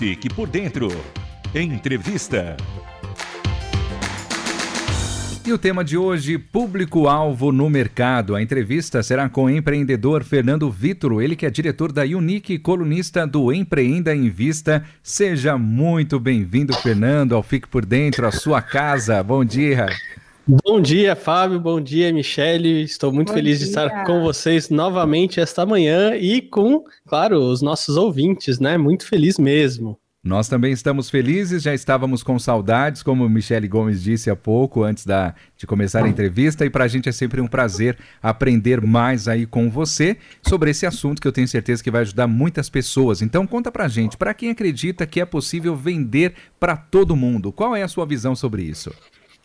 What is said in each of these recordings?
Fique por dentro. Entrevista. E o tema de hoje, público-alvo no mercado. A entrevista será com o empreendedor Fernando Vitro, ele que é diretor da Unique e colunista do Empreenda em Vista. Seja muito bem-vindo, Fernando, ao Fique por Dentro, a sua casa. Bom dia. Bom dia, Fábio. Bom dia, Michele. Estou muito Bom feliz dia. de estar com vocês novamente esta manhã e com, claro, os nossos ouvintes, né? Muito feliz mesmo. Nós também estamos felizes, já estávamos com saudades, como Michele Gomes disse há pouco, antes da, de começar a entrevista, e para a gente é sempre um prazer aprender mais aí com você sobre esse assunto que eu tenho certeza que vai ajudar muitas pessoas. Então conta para a gente, para quem acredita que é possível vender para todo mundo, qual é a sua visão sobre isso?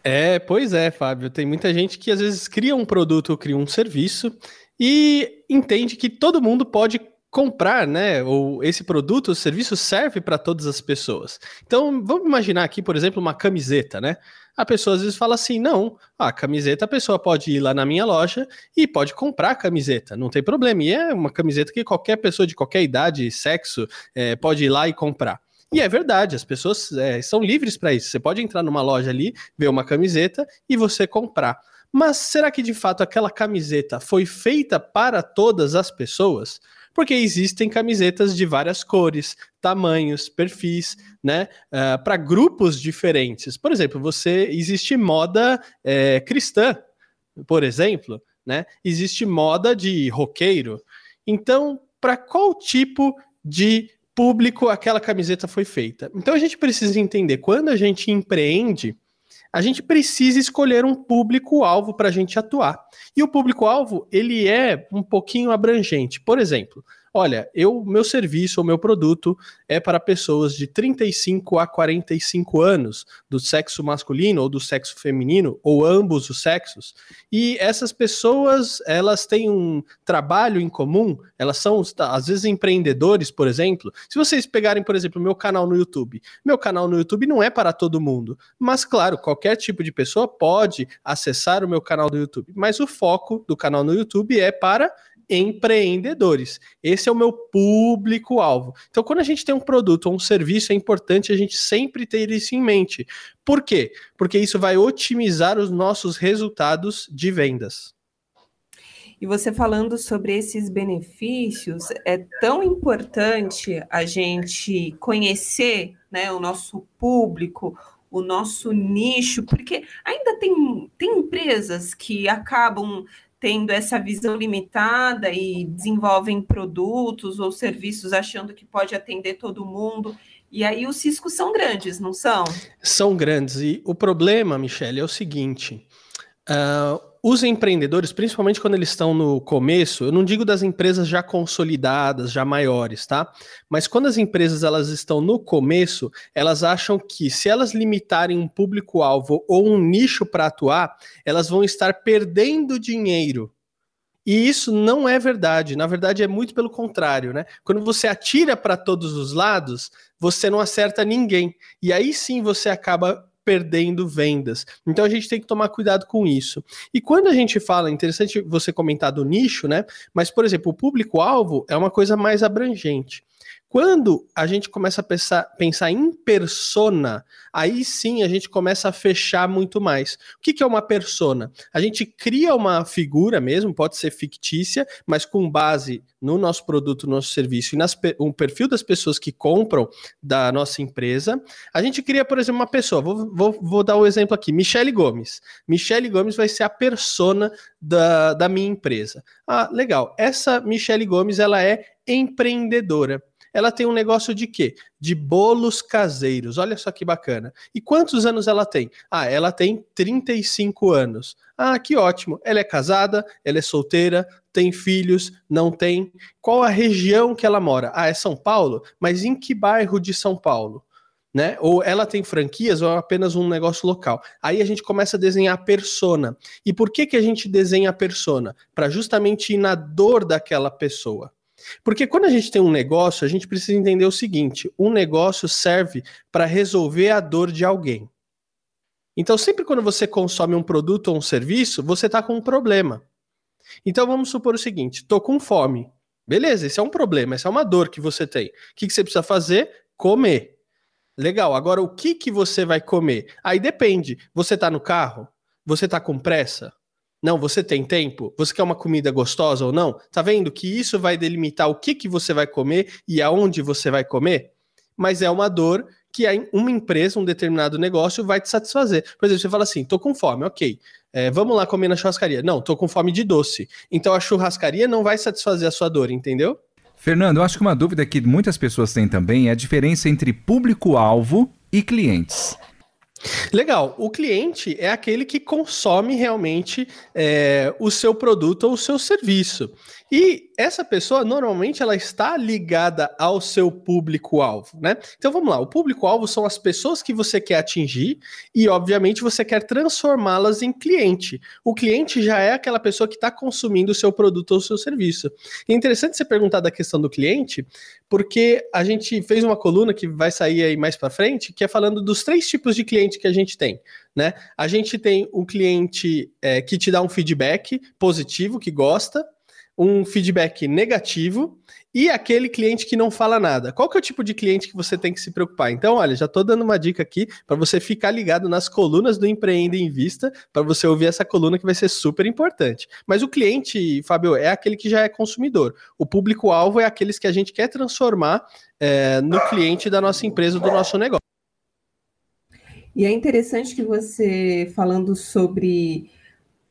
É, pois é, Fábio. Tem muita gente que às vezes cria um produto ou cria um serviço e entende que todo mundo pode comprar, né? Ou esse produto, o serviço serve para todas as pessoas. Então, vamos imaginar aqui, por exemplo, uma camiseta, né? A pessoa às vezes fala assim: não, a camiseta a pessoa pode ir lá na minha loja e pode comprar a camiseta, não tem problema. E é uma camiseta que qualquer pessoa de qualquer idade, sexo, é, pode ir lá e comprar. E é verdade, as pessoas é, são livres para isso. Você pode entrar numa loja ali, ver uma camiseta e você comprar. Mas será que de fato aquela camiseta foi feita para todas as pessoas? Porque existem camisetas de várias cores, tamanhos, perfis, né? Uh, ah, para grupos diferentes. Por exemplo, você existe moda é, cristã, por exemplo, né? Existe moda de roqueiro. Então, para qual tipo de público aquela camiseta foi feita. Então a gente precisa entender quando a gente empreende, a gente precisa escolher um público-alvo para a gente atuar. E o público-alvo, ele é um pouquinho abrangente. Por exemplo, olha, eu meu serviço ou meu produto é para pessoas de 35 a 45 anos, do sexo masculino ou do sexo feminino, ou ambos os sexos. E essas pessoas, elas têm um trabalho em comum, elas são às vezes empreendedores, por exemplo. Se vocês pegarem, por exemplo, meu canal no YouTube, meu canal no YouTube não é para todo mundo, mas claro, qualquer tipo de pessoa pode acessar o meu canal do YouTube, mas o foco do canal no YouTube é para empreendedores. Esse é o meu público-alvo. Então, quando a gente tem um produto ou um serviço, é importante a gente sempre ter isso em mente. Por quê? Porque isso vai otimizar os nossos resultados de vendas. E você falando sobre esses benefícios, é tão importante a gente conhecer né, o nosso público, o nosso nicho, porque ainda tem, tem empresas que acabam tendo essa visão limitada e desenvolvem produtos ou serviços achando que pode atender todo mundo. E aí os riscos são grandes, não são? São grandes. E o problema, Michele, é o seguinte: uh, os empreendedores, principalmente quando eles estão no começo, eu não digo das empresas já consolidadas, já maiores, tá? Mas quando as empresas elas estão no começo, elas acham que se elas limitarem um público-alvo ou um nicho para atuar, elas vão estar perdendo dinheiro. E isso não é verdade. Na verdade, é muito pelo contrário, né? Quando você atira para todos os lados, você não acerta ninguém. E aí sim você acaba perdendo vendas. Então a gente tem que tomar cuidado com isso. E quando a gente fala, interessante você comentar do nicho, né? Mas, por exemplo, o público-alvo é uma coisa mais abrangente. Quando a gente começa a pensar, pensar em persona, aí sim a gente começa a fechar muito mais. O que, que é uma persona? A gente cria uma figura mesmo, pode ser fictícia, mas com base no nosso produto, no nosso serviço e um perfil das pessoas que compram da nossa empresa. A gente cria, por exemplo, uma pessoa. Vou, vou, vou dar o um exemplo aqui: Michele Gomes. Michele Gomes vai ser a persona da, da minha empresa. Ah, legal. Essa Michele Gomes ela é empreendedora ela tem um negócio de quê? De bolos caseiros. Olha só que bacana. E quantos anos ela tem? Ah, ela tem 35 anos. Ah, que ótimo. Ela é casada, ela é solteira, tem filhos, não tem. Qual a região que ela mora? Ah, é São Paulo? Mas em que bairro de São Paulo? Né? Ou ela tem franquias ou é apenas um negócio local. Aí a gente começa a desenhar a persona. E por que, que a gente desenha a persona? Para justamente ir na dor daquela pessoa. Porque quando a gente tem um negócio, a gente precisa entender o seguinte: um negócio serve para resolver a dor de alguém. Então, sempre quando você consome um produto ou um serviço, você está com um problema. Então, vamos supor o seguinte: estou com fome. Beleza, esse é um problema, essa é uma dor que você tem. O que, que você precisa fazer? Comer. Legal. Agora, o que, que você vai comer? Aí depende. Você tá no carro? Você tá com pressa? Não, você tem tempo? Você quer uma comida gostosa ou não? Tá vendo que isso vai delimitar o que, que você vai comer e aonde você vai comer? Mas é uma dor que uma empresa, um determinado negócio vai te satisfazer. Por exemplo, você fala assim, tô com fome, ok. É, vamos lá comer na churrascaria. Não, tô com fome de doce. Então a churrascaria não vai satisfazer a sua dor, entendeu? Fernando, eu acho que uma dúvida que muitas pessoas têm também é a diferença entre público-alvo e clientes. Legal. O cliente é aquele que consome realmente é, o seu produto ou o seu serviço. E essa pessoa normalmente ela está ligada ao seu público-alvo, né? Então vamos lá, o público-alvo são as pessoas que você quer atingir e, obviamente, você quer transformá-las em cliente. O cliente já é aquela pessoa que está consumindo o seu produto ou o seu serviço. E é interessante você perguntar da questão do cliente, porque a gente fez uma coluna que vai sair aí mais para frente, que é falando dos três tipos de cliente que a gente tem. Né? A gente tem o cliente é, que te dá um feedback positivo, que gosta, um feedback negativo e aquele cliente que não fala nada. Qual que é o tipo de cliente que você tem que se preocupar? Então, olha, já estou dando uma dica aqui para você ficar ligado nas colunas do Empreenda em Vista, para você ouvir essa coluna que vai ser super importante. Mas o cliente, Fábio, é aquele que já é consumidor. O público-alvo é aqueles que a gente quer transformar é, no cliente da nossa empresa, do nosso negócio. E é interessante que você, falando sobre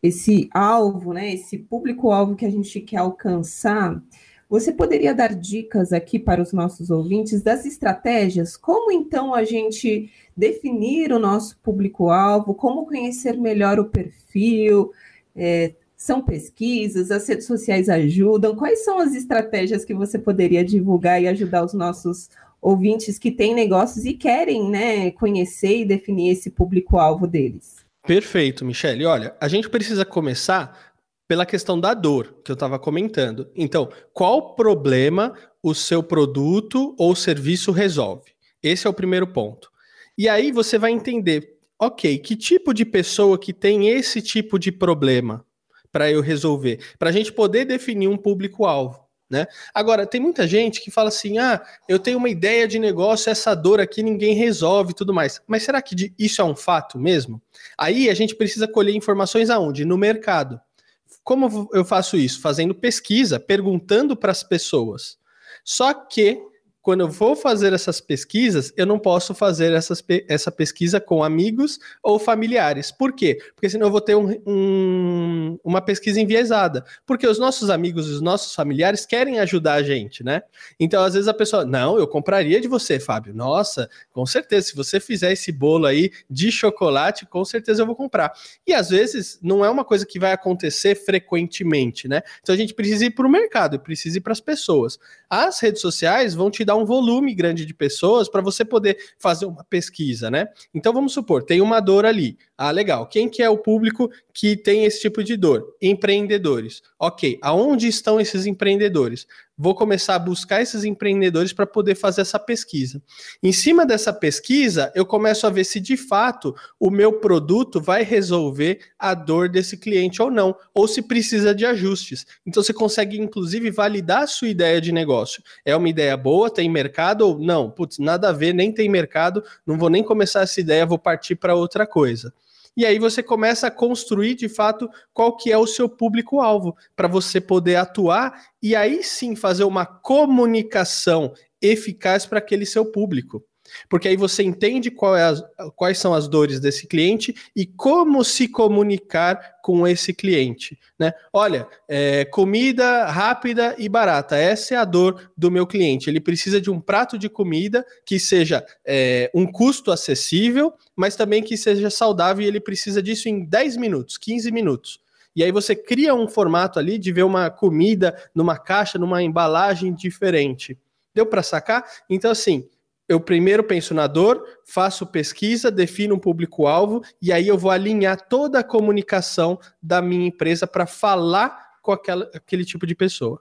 esse alvo, né, esse público-alvo que a gente quer alcançar, você poderia dar dicas aqui para os nossos ouvintes das estratégias? Como então a gente definir o nosso público-alvo? Como conhecer melhor o perfil? É, são pesquisas? As redes sociais ajudam? Quais são as estratégias que você poderia divulgar e ajudar os nossos ouvintes que têm negócios e querem né, conhecer e definir esse público-alvo deles? Perfeito, Michele. Olha, a gente precisa começar pela questão da dor que eu estava comentando. Então, qual problema o seu produto ou serviço resolve? Esse é o primeiro ponto. E aí você vai entender, ok, que tipo de pessoa que tem esse tipo de problema para eu resolver, para a gente poder definir um público-alvo. Né? Agora, tem muita gente que fala assim: ah, eu tenho uma ideia de negócio, essa dor aqui ninguém resolve e tudo mais. Mas será que isso é um fato mesmo? Aí a gente precisa colher informações aonde? No mercado. Como eu faço isso? Fazendo pesquisa, perguntando para as pessoas. Só que quando eu vou fazer essas pesquisas, eu não posso fazer essas, essa pesquisa com amigos ou familiares. Por quê? Porque senão eu vou ter um, um, uma pesquisa enviesada. Porque os nossos amigos e os nossos familiares querem ajudar a gente, né? Então, às vezes a pessoa, não, eu compraria de você, Fábio. Nossa, com certeza, se você fizer esse bolo aí de chocolate, com certeza eu vou comprar. E às vezes não é uma coisa que vai acontecer frequentemente, né? Então a gente precisa ir para o mercado, precisa ir para as pessoas. As redes sociais vão te dar um volume grande de pessoas para você poder fazer uma pesquisa, né? Então vamos supor, tem uma dor ali. Ah, legal. Quem que é o público que tem esse tipo de dor? Empreendedores. Ok, aonde estão esses empreendedores? Vou começar a buscar esses empreendedores para poder fazer essa pesquisa. Em cima dessa pesquisa, eu começo a ver se de fato o meu produto vai resolver a dor desse cliente ou não, ou se precisa de ajustes. Então você consegue inclusive validar a sua ideia de negócio. É uma ideia boa, tem mercado ou não? Putz, nada a ver, nem tem mercado, não vou nem começar essa ideia, vou partir para outra coisa e aí você começa a construir de fato qual que é o seu público-alvo para você poder atuar e aí sim fazer uma comunicação eficaz para aquele seu público. Porque aí você entende é as, quais são as dores desse cliente e como se comunicar com esse cliente. Né? Olha, é, comida rápida e barata, essa é a dor do meu cliente. Ele precisa de um prato de comida que seja é, um custo acessível, mas também que seja saudável e ele precisa disso em 10 minutos, 15 minutos. E aí você cria um formato ali de ver uma comida numa caixa, numa embalagem diferente. Deu para sacar? Então, assim, eu primeiro penso na dor, faço pesquisa, defino um público-alvo e aí eu vou alinhar toda a comunicação da minha empresa para falar com aquela, aquele tipo de pessoa.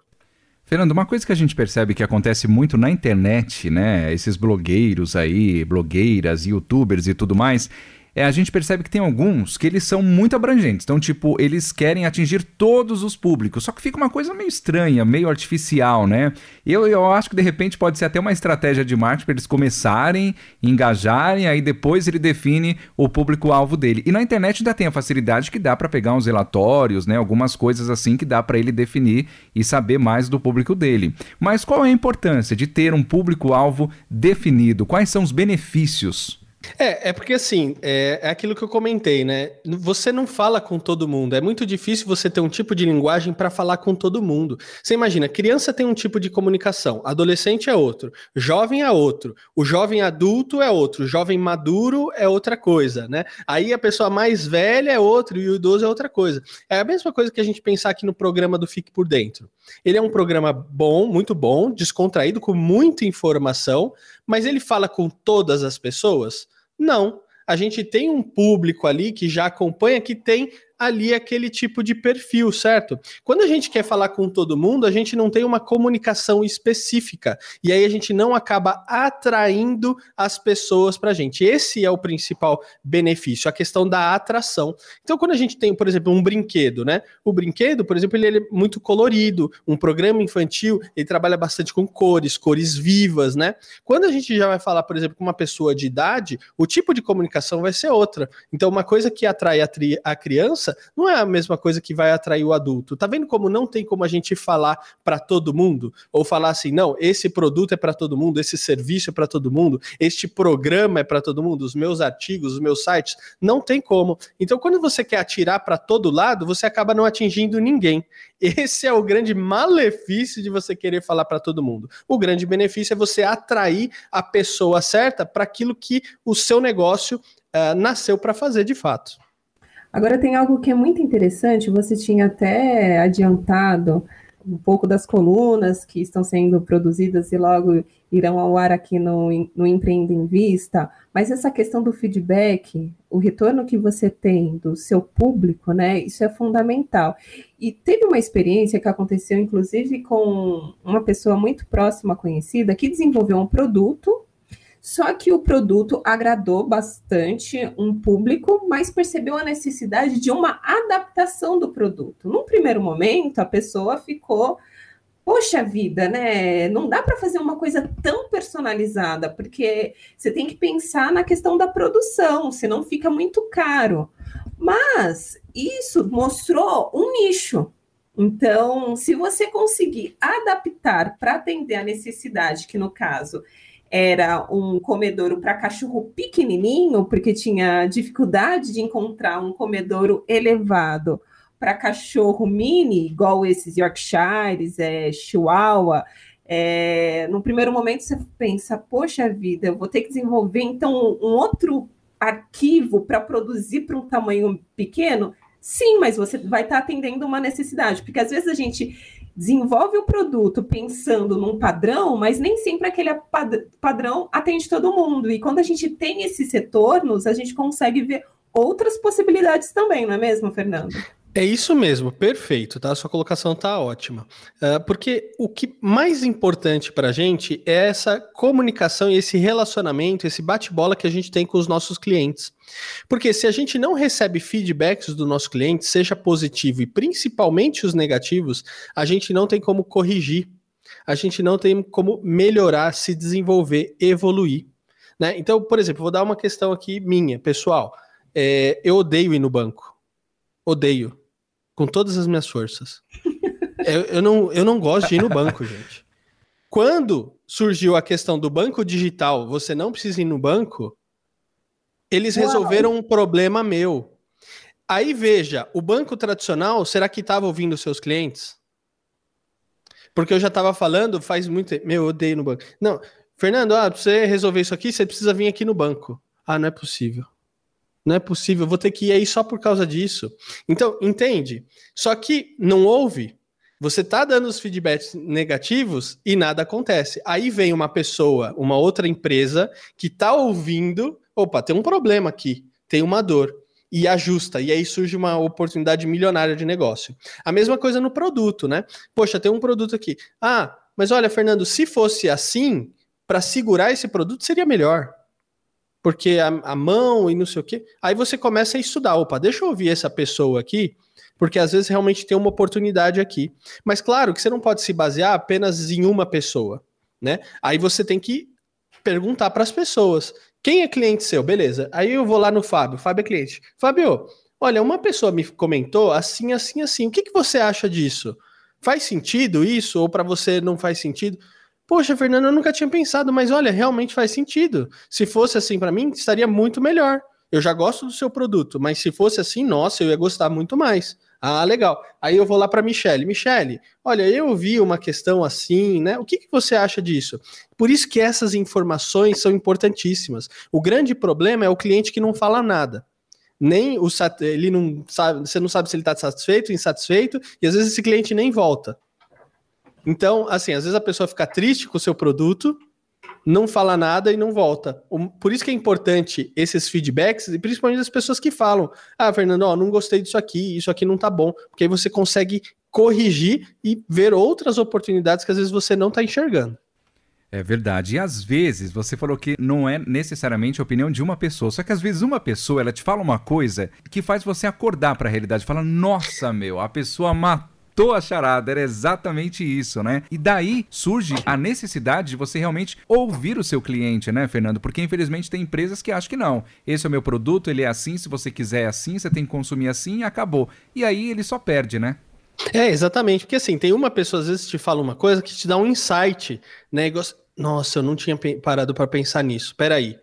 Fernando, uma coisa que a gente percebe que acontece muito na internet, né? Esses blogueiros aí, blogueiras, youtubers e tudo mais, é, a gente percebe que tem alguns que eles são muito abrangentes. Então, tipo, eles querem atingir todos os públicos. Só que fica uma coisa meio estranha, meio artificial, né? Eu, eu acho que de repente pode ser até uma estratégia de marketing para eles começarem, engajarem, aí depois ele define o público-alvo dele. E na internet ainda tem a facilidade que dá para pegar uns relatórios, né? Algumas coisas assim que dá para ele definir e saber mais do público dele. Mas qual é a importância de ter um público-alvo definido? Quais são os benefícios? É, é porque assim, é, é, aquilo que eu comentei, né? Você não fala com todo mundo. É muito difícil você ter um tipo de linguagem para falar com todo mundo. Você imagina, criança tem um tipo de comunicação, adolescente é outro, jovem é outro, o jovem adulto é outro, o jovem maduro é outra coisa, né? Aí a pessoa mais velha é outro e o idoso é outra coisa. É a mesma coisa que a gente pensar aqui no programa do Fique por Dentro. Ele é um programa bom, muito bom, descontraído, com muita informação, mas ele fala com todas as pessoas? Não. A gente tem um público ali que já acompanha, que tem ali aquele tipo de perfil, certo? Quando a gente quer falar com todo mundo, a gente não tem uma comunicação específica e aí a gente não acaba atraindo as pessoas para a gente. Esse é o principal benefício, a questão da atração. Então, quando a gente tem, por exemplo, um brinquedo, né? O brinquedo, por exemplo, ele é muito colorido, um programa infantil, ele trabalha bastante com cores, cores vivas, né? Quando a gente já vai falar, por exemplo, com uma pessoa de idade, o tipo de comunicação vai ser outra. Então, uma coisa que atrai a, a criança não é a mesma coisa que vai atrair o adulto. Tá vendo como não tem como a gente falar para todo mundo? Ou falar assim, não, esse produto é para todo mundo, esse serviço é para todo mundo, este programa é para todo mundo, os meus artigos, os meus sites, não tem como. Então, quando você quer atirar para todo lado, você acaba não atingindo ninguém. Esse é o grande malefício de você querer falar para todo mundo. O grande benefício é você atrair a pessoa certa para aquilo que o seu negócio uh, nasceu para fazer de fato. Agora tem algo que é muito interessante, você tinha até adiantado um pouco das colunas que estão sendo produzidas e logo irão ao ar aqui no, no Empreenda em Vista, mas essa questão do feedback, o retorno que você tem do seu público, né, isso é fundamental. E teve uma experiência que aconteceu, inclusive, com uma pessoa muito próxima, conhecida, que desenvolveu um produto só que o produto agradou bastante um público, mas percebeu a necessidade de uma adaptação do produto. Num primeiro momento, a pessoa ficou, poxa vida, né? Não dá para fazer uma coisa tão personalizada, porque você tem que pensar na questão da produção, senão fica muito caro. Mas isso mostrou um nicho. Então, se você conseguir adaptar para atender a necessidade, que no caso era um comedouro para cachorro pequenininho, porque tinha dificuldade de encontrar um comedouro elevado para cachorro mini, igual esses Yorkshires, é, Chihuahua. É, no primeiro momento você pensa, poxa vida, eu vou ter que desenvolver então um outro arquivo para produzir para um tamanho pequeno. Sim, mas você vai estar tá atendendo uma necessidade, porque às vezes a gente desenvolve o produto pensando num padrão, mas nem sempre aquele pad padrão atende todo mundo. E quando a gente tem esses retornos, a gente consegue ver outras possibilidades também, não é mesmo, Fernando? É isso mesmo, perfeito, tá? Sua colocação tá ótima. Uh, porque o que mais importante para a gente é essa comunicação e esse relacionamento, esse bate-bola que a gente tem com os nossos clientes. Porque se a gente não recebe feedbacks do nosso cliente, seja positivo e principalmente os negativos, a gente não tem como corrigir, a gente não tem como melhorar, se desenvolver, evoluir. Né? Então, por exemplo, vou dar uma questão aqui minha, pessoal. É, eu odeio ir no banco. Odeio com todas as minhas forças. eu, eu, não, eu não gosto de ir no banco, gente. Quando surgiu a questão do banco digital, você não precisa ir no banco, eles Uau. resolveram um problema meu. Aí veja, o banco tradicional, será que estava ouvindo seus clientes? Porque eu já estava falando faz muito tempo. Meu, eu odeio no banco. Não, Fernando, ah, pra você resolver isso aqui, você precisa vir aqui no banco. Ah, não é possível. Não é possível, vou ter que ir aí só por causa disso. Então, entende? Só que não houve. Você tá dando os feedbacks negativos e nada acontece. Aí vem uma pessoa, uma outra empresa que tá ouvindo, opa, tem um problema aqui, tem uma dor e ajusta, e aí surge uma oportunidade milionária de negócio. A mesma coisa no produto, né? Poxa, tem um produto aqui. Ah, mas olha, Fernando, se fosse assim, para segurar esse produto seria melhor. Porque a, a mão e não sei o quê. Aí você começa a estudar. Opa, deixa eu ouvir essa pessoa aqui, porque às vezes realmente tem uma oportunidade aqui. Mas claro que você não pode se basear apenas em uma pessoa, né? Aí você tem que perguntar para as pessoas. Quem é cliente seu? Beleza. Aí eu vou lá no Fábio. Fábio é cliente. Fábio, olha, uma pessoa me comentou assim, assim, assim. O que, que você acha disso? Faz sentido isso? Ou para você não faz sentido? Poxa, Fernando, eu nunca tinha pensado, mas olha, realmente faz sentido. Se fosse assim para mim, estaria muito melhor. Eu já gosto do seu produto, mas se fosse assim, nossa, eu ia gostar muito mais. Ah, legal. Aí eu vou lá para Michele. Michele, olha, eu vi uma questão assim, né? O que, que você acha disso? Por isso que essas informações são importantíssimas. O grande problema é o cliente que não fala nada. Nem o ele não sabe, você não sabe se ele está satisfeito, insatisfeito, e às vezes esse cliente nem volta. Então, assim, às vezes a pessoa fica triste com o seu produto, não fala nada e não volta. Por isso que é importante esses feedbacks, e principalmente das pessoas que falam: Ah, Fernando, ó, não gostei disso aqui, isso aqui não tá bom. Porque aí você consegue corrigir e ver outras oportunidades que às vezes você não está enxergando. É verdade. E às vezes você falou que não é necessariamente a opinião de uma pessoa, só que às vezes uma pessoa ela te fala uma coisa que faz você acordar para a realidade, fala: "Nossa, meu, a pessoa matou matou a charada, era exatamente isso, né? E daí surge a necessidade de você realmente ouvir o seu cliente, né, Fernando? Porque infelizmente tem empresas que acham que não. Esse é o meu produto, ele é assim, se você quiser é assim, você tem que consumir assim e acabou. E aí ele só perde, né? É, exatamente. Porque assim, tem uma pessoa às vezes te fala uma coisa que te dá um insight, né? Nossa, eu não tinha parado para pensar nisso. Peraí.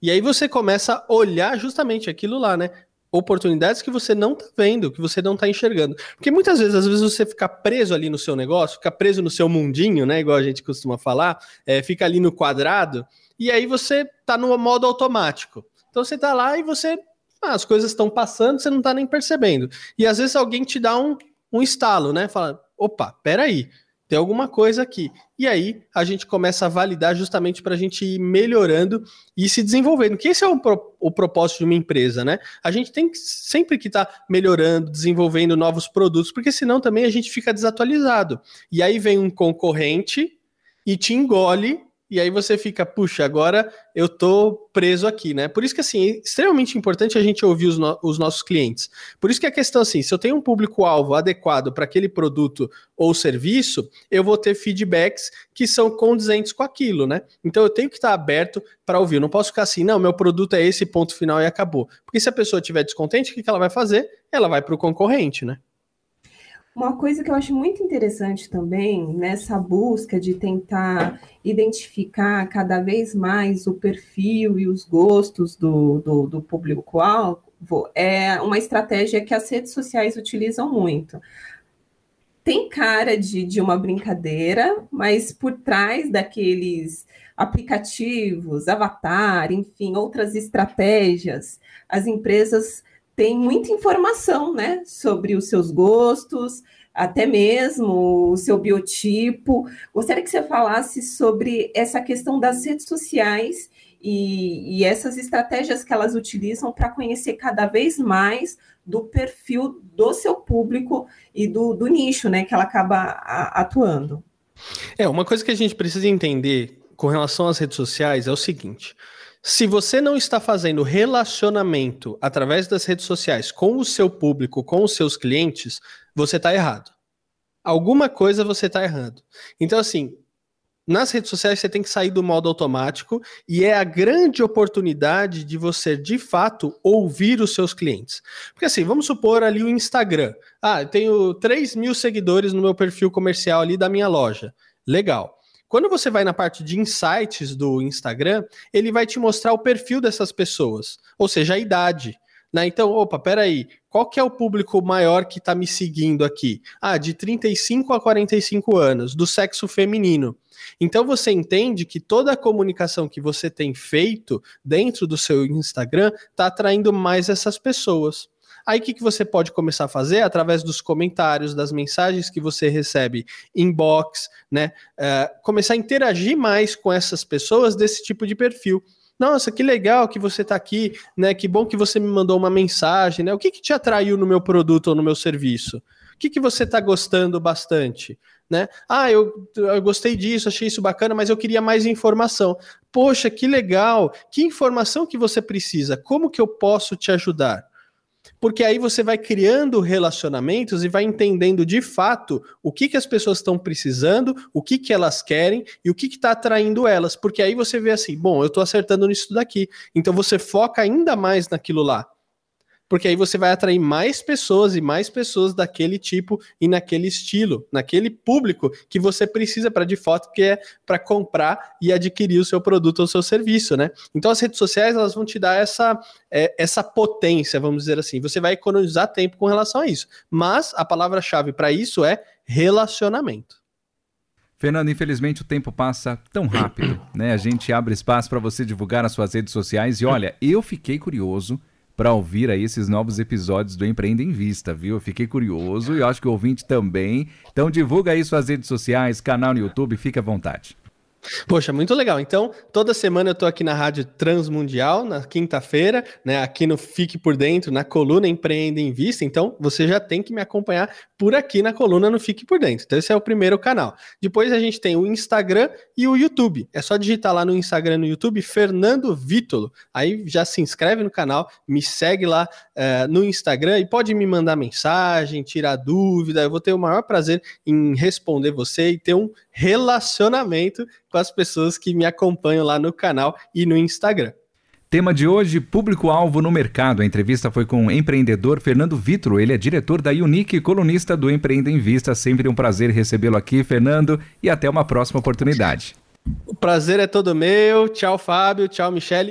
E aí você começa a olhar justamente aquilo lá, né? Oportunidades que você não tá vendo, que você não tá enxergando. Porque muitas vezes, às vezes, você fica preso ali no seu negócio, fica preso no seu mundinho, né? Igual a gente costuma falar, é, fica ali no quadrado, e aí você tá no modo automático. Então você tá lá e você. Ah, as coisas estão passando, você não tá nem percebendo. E às vezes alguém te dá um, um estalo, né? Fala, opa, peraí, tem alguma coisa aqui. E aí a gente começa a validar justamente para a gente ir melhorando e se desenvolvendo. Que esse é o, pro, o propósito de uma empresa, né? A gente tem que, sempre que estar tá melhorando, desenvolvendo novos produtos, porque senão também a gente fica desatualizado. E aí vem um concorrente e te engole e aí você fica, puxa, agora eu tô preso aqui, né? Por isso que, assim, é extremamente importante a gente ouvir os, no os nossos clientes. Por isso que a questão, assim, se eu tenho um público-alvo adequado para aquele produto ou serviço, eu vou ter feedbacks que são condizentes com aquilo, né? Então eu tenho que estar aberto para ouvir. Eu não posso ficar assim, não, meu produto é esse, ponto final e acabou. Porque se a pessoa estiver descontente, o que ela vai fazer? Ela vai para o concorrente, né? Uma coisa que eu acho muito interessante também nessa busca de tentar identificar cada vez mais o perfil e os gostos do, do, do público-alvo é uma estratégia que as redes sociais utilizam muito. Tem cara de, de uma brincadeira, mas por trás daqueles aplicativos, avatar, enfim, outras estratégias, as empresas tem muita informação, né, sobre os seus gostos, até mesmo o seu biotipo. Gostaria que você falasse sobre essa questão das redes sociais e, e essas estratégias que elas utilizam para conhecer cada vez mais do perfil do seu público e do, do nicho, né, que ela acaba a, atuando. É, uma coisa que a gente precisa entender com relação às redes sociais é o seguinte: se você não está fazendo relacionamento através das redes sociais com o seu público, com os seus clientes, você está errado. Alguma coisa você está errando. Então, assim, nas redes sociais você tem que sair do modo automático e é a grande oportunidade de você, de fato, ouvir os seus clientes. Porque assim, vamos supor ali o Instagram. Ah, eu tenho 3 mil seguidores no meu perfil comercial ali da minha loja. Legal. Quando você vai na parte de insights do Instagram, ele vai te mostrar o perfil dessas pessoas, ou seja, a idade. Né? Então, opa, peraí, qual que é o público maior que está me seguindo aqui? Ah, de 35 a 45 anos, do sexo feminino. Então você entende que toda a comunicação que você tem feito dentro do seu Instagram está atraindo mais essas pessoas. Aí o que, que você pode começar a fazer? Através dos comentários, das mensagens que você recebe inbox, né? Uh, começar a interagir mais com essas pessoas desse tipo de perfil. Nossa, que legal que você está aqui, né? Que bom que você me mandou uma mensagem, né? O que, que te atraiu no meu produto ou no meu serviço? O que, que você está gostando bastante? Né? Ah, eu, eu gostei disso, achei isso bacana, mas eu queria mais informação. Poxa, que legal! Que informação que você precisa? Como que eu posso te ajudar? Porque aí você vai criando relacionamentos e vai entendendo de fato o que, que as pessoas estão precisando, o que, que elas querem e o que está atraindo elas, porque aí você vê assim, bom, eu estou acertando nisso daqui, então você foca ainda mais naquilo lá porque aí você vai atrair mais pessoas e mais pessoas daquele tipo e naquele estilo, naquele público que você precisa para de fato que é para comprar e adquirir o seu produto ou seu serviço, né? Então as redes sociais elas vão te dar essa é, essa potência, vamos dizer assim. Você vai economizar tempo com relação a isso, mas a palavra-chave para isso é relacionamento. Fernando, infelizmente o tempo passa tão rápido, né? A gente abre espaço para você divulgar as suas redes sociais e olha, eu fiquei curioso para ouvir aí esses novos episódios do Empreenda em Vista, viu? Eu fiquei curioso e acho que o ouvinte também. Então divulga aí suas redes sociais, canal no YouTube, fique à vontade. Poxa, muito legal. Então, toda semana eu tô aqui na Rádio Transmundial, na quinta-feira, né? Aqui no Fique por Dentro, na coluna Empreenda em Vista. Então, você já tem que me acompanhar por aqui na coluna no Fique por Dentro. Então, esse é o primeiro canal. Depois a gente tem o Instagram e o YouTube. É só digitar lá no Instagram e no YouTube Fernando Vítolo. Aí já se inscreve no canal, me segue lá uh, no Instagram e pode me mandar mensagem, tirar dúvida. Eu vou ter o maior prazer em responder você e ter um relacionamento com as pessoas que me acompanham lá no canal e no Instagram. Tema de hoje, público-alvo no mercado. A entrevista foi com o empreendedor Fernando Vitro. Ele é diretor da Unique, colunista do Empreenda em Vista. Sempre um prazer recebê-lo aqui, Fernando, e até uma próxima oportunidade. O prazer é todo meu. Tchau, Fábio. Tchau, Michele.